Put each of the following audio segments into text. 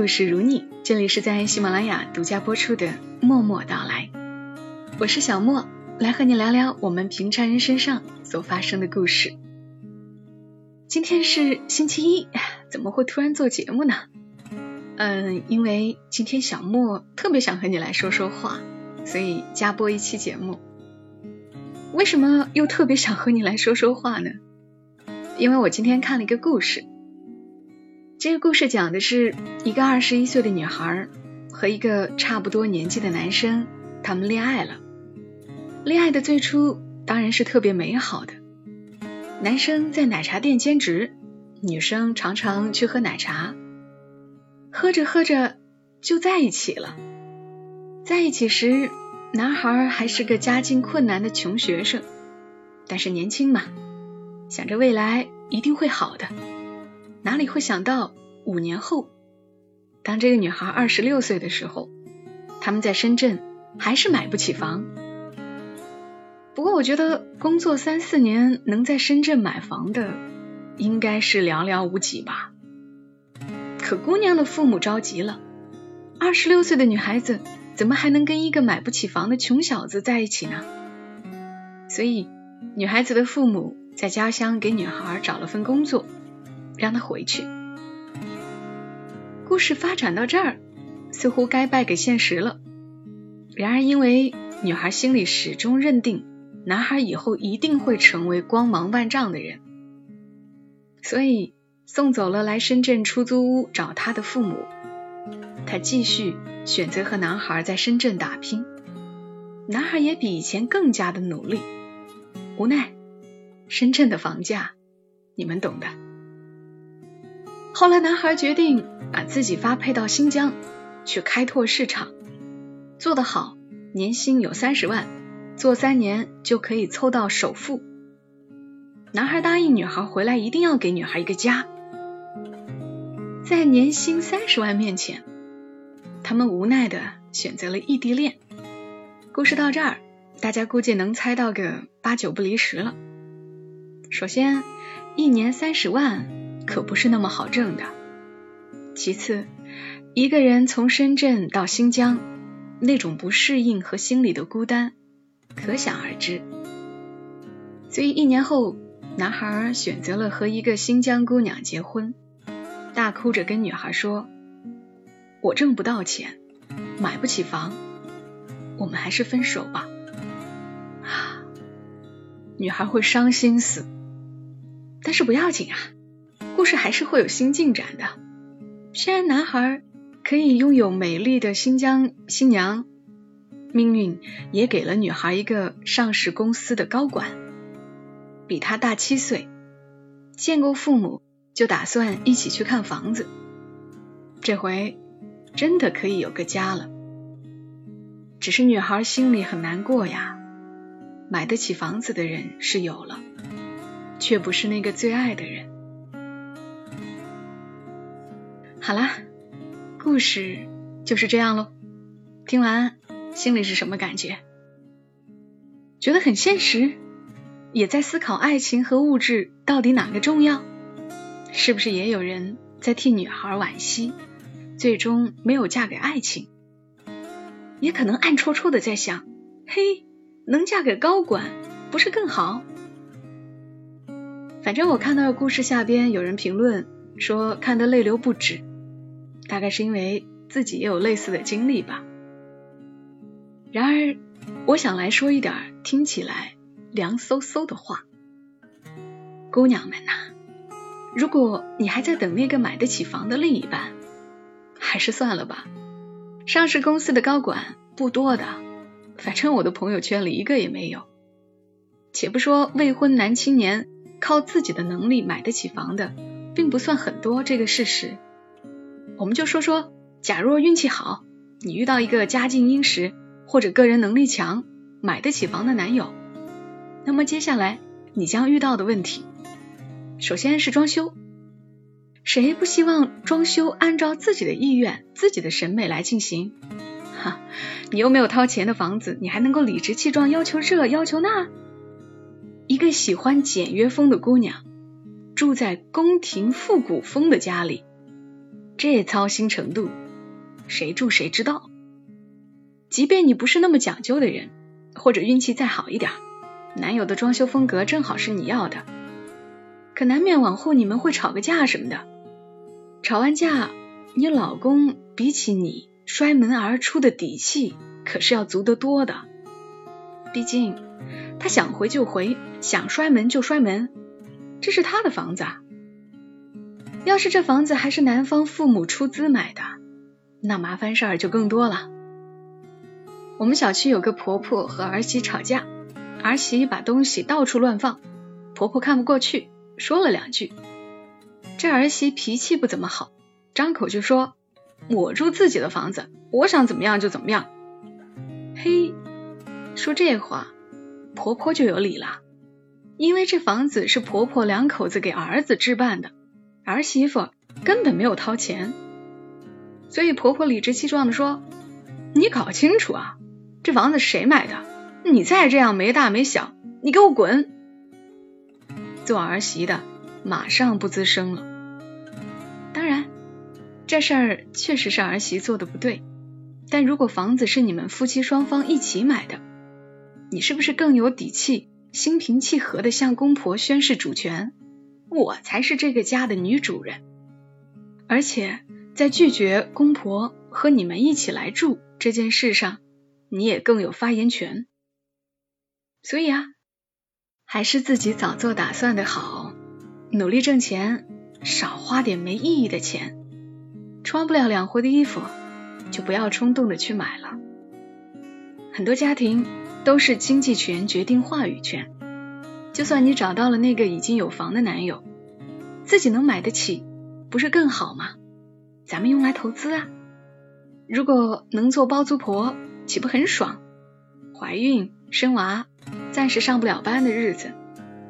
故事如你。这里是在喜马拉雅独家播出的《默默到来》，我是小莫，来和你聊聊我们平常人身上所发生的故事。今天是星期一，怎么会突然做节目呢？嗯，因为今天小莫特别想和你来说说话，所以加播一期节目。为什么又特别想和你来说说话呢？因为我今天看了一个故事。这个故事讲的是一个二十一岁的女孩和一个差不多年纪的男生，他们恋爱了。恋爱的最初当然是特别美好的。男生在奶茶店兼职，女生常常去喝奶茶。喝着喝着就在一起了。在一起时，男孩还是个家境困难的穷学生，但是年轻嘛，想着未来一定会好的。哪里会想到五年后，当这个女孩二十六岁的时候，他们在深圳还是买不起房。不过我觉得工作三四年能在深圳买房的，应该是寥寥无几吧。可姑娘的父母着急了，二十六岁的女孩子怎么还能跟一个买不起房的穷小子在一起呢？所以女孩子的父母在家乡给女孩找了份工作。让他回去。故事发展到这儿，似乎该败给现实了。然而，因为女孩心里始终认定男孩以后一定会成为光芒万丈的人，所以送走了来深圳出租屋找她的父母。她继续选择和男孩在深圳打拼。男孩也比以前更加的努力。无奈，深圳的房价，你们懂的。后来，男孩决定把自己发配到新疆去开拓市场，做得好，年薪有三十万，做三年就可以凑到首付。男孩答应女孩回来一定要给女孩一个家。在年薪三十万面前，他们无奈的选择了异地恋。故事到这儿，大家估计能猜到个八九不离十了。首先，一年三十万。可不是那么好挣的。其次，一个人从深圳到新疆，那种不适应和心里的孤单，可想而知。所以一年后，男孩选择了和一个新疆姑娘结婚，大哭着跟女孩说：“我挣不到钱，买不起房，我们还是分手吧。”啊，女孩会伤心死，但是不要紧啊。故事还是会有新进展的。虽然男孩可以拥有美丽的新疆新娘，命运也给了女孩一个上市公司的高管，比他大七岁，见过父母就打算一起去看房子。这回真的可以有个家了。只是女孩心里很难过呀，买得起房子的人是有了，却不是那个最爱的人。好啦，故事就是这样喽。听完心里是什么感觉？觉得很现实，也在思考爱情和物质到底哪个重要？是不是也有人在替女孩惋惜，最终没有嫁给爱情？也可能暗戳戳的在想：嘿，能嫁给高管不是更好？反正我看到故事下边有人评论说看得泪流不止。大概是因为自己也有类似的经历吧。然而，我想来说一点听起来凉飕飕的话。姑娘们呐，如果你还在等那个买得起房的另一半，还是算了吧。上市公司的高管不多的，反正我的朋友圈里一个也没有。且不说未婚男青年靠自己的能力买得起房的，并不算很多这个事实。我们就说说，假若运气好，你遇到一个家境殷实或者个人能力强、买得起房的男友，那么接下来你将遇到的问题，首先是装修。谁不希望装修按照自己的意愿、自己的审美来进行？哈，你又没有掏钱的房子，你还能够理直气壮要求这要求那？一个喜欢简约风的姑娘，住在宫廷复古风的家里，这操心程度，谁住谁知道。即便你不是那么讲究的人，或者运气再好一点，男友的装修风格正好是你要的，可难免往后你们会吵个架什么的。吵完架，你老公比起你摔门而出的底气可是要足得多的。毕竟他想回就回，想摔门就摔门，这是他的房子。啊。要是这房子还是男方父母出资买的，那麻烦事儿就更多了。我们小区有个婆婆和儿媳吵架，儿媳把东西到处乱放，婆婆看不过去，说了两句。这儿媳脾气不怎么好，张口就说：“我住自己的房子，我想怎么样就怎么样。”嘿，说这话，婆婆就有理了，因为这房子是婆婆两口子给儿子置办的，儿媳妇根本没有掏钱，所以婆婆理直气壮的说：“你搞清楚啊，这房子谁买的？你再这样没大没小，你给我滚！”做儿媳的马上不吱声了。当然，这事儿确实是儿媳做的不对。但如果房子是你们夫妻双方一起买的，你是不是更有底气、心平气和的向公婆宣誓主权？我才是这个家的女主人。而且在拒绝公婆和你们一起来住这件事上，你也更有发言权。所以啊，还是自己早做打算的好，努力挣钱。少花点没意义的钱，穿不了两回的衣服，就不要冲动的去买了。很多家庭都是经济权决定话语权，就算你找到了那个已经有房的男友，自己能买得起，不是更好吗？咱们用来投资啊！如果能做包租婆，岂不很爽？怀孕、生娃、暂时上不了班的日子，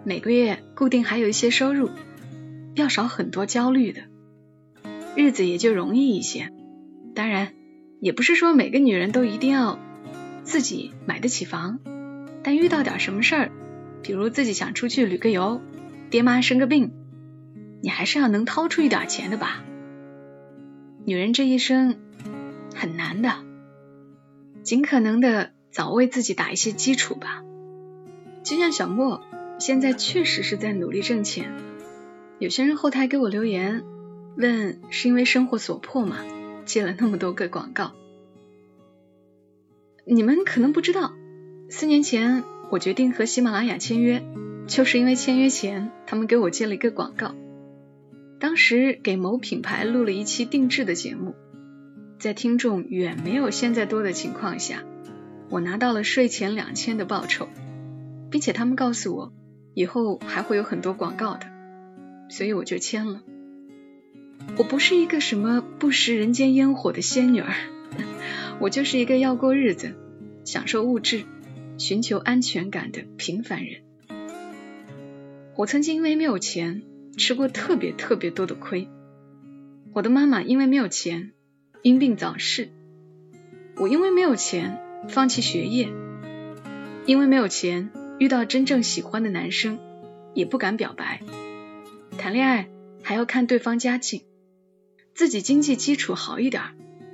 每个月固定还有一些收入。要少很多焦虑的日子也就容易一些。当然，也不是说每个女人都一定要自己买得起房，但遇到点什么事儿，比如自己想出去旅个游，爹妈生个病，你还是要能掏出一点钱的吧。女人这一生很难的，尽可能的早为自己打一些基础吧。就像小莫现在确实是在努力挣钱。有些人后台给我留言，问是因为生活所迫吗？接了那么多个广告。你们可能不知道，四年前我决定和喜马拉雅签约，就是因为签约前他们给我接了一个广告。当时给某品牌录了一期定制的节目，在听众远没有现在多的情况下，我拿到了税前两千的报酬，并且他们告诉我，以后还会有很多广告的。所以我就签了。我不是一个什么不食人间烟火的仙女儿，我就是一个要过日子、享受物质、寻求安全感的平凡人。我曾经因为没有钱吃过特别特别多的亏。我的妈妈因为没有钱因病早逝，我因为没有钱放弃学业，因为没有钱遇到真正喜欢的男生也不敢表白。谈恋爱还要看对方家境，自己经济基础好一点，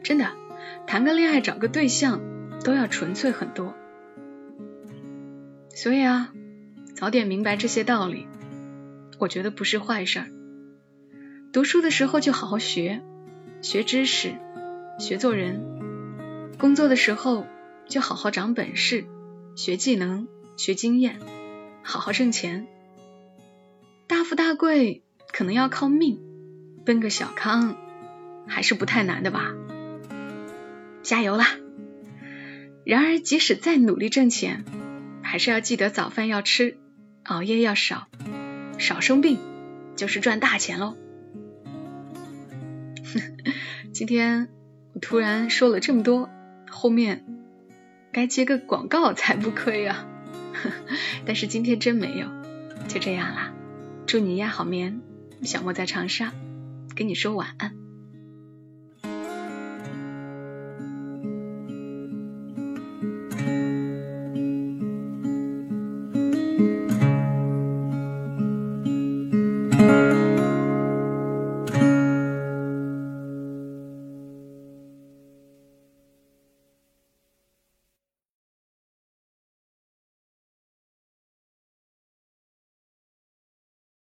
真的谈个恋爱找个对象都要纯粹很多。所以啊，早点明白这些道理，我觉得不是坏事。读书的时候就好好学，学知识，学做人；工作的时候就好好长本事，学技能，学经验，好好挣钱。大富大贵可能要靠命，奔个小康还是不太难的吧？加油啦！然而，即使再努力挣钱，还是要记得早饭要吃，熬夜要少，少生病就是赚大钱喽。今天我突然说了这么多，后面该接个广告才不亏啊！但是今天真没有，就这样啦。祝你一夜好眠，小莫在长沙跟你说晚安。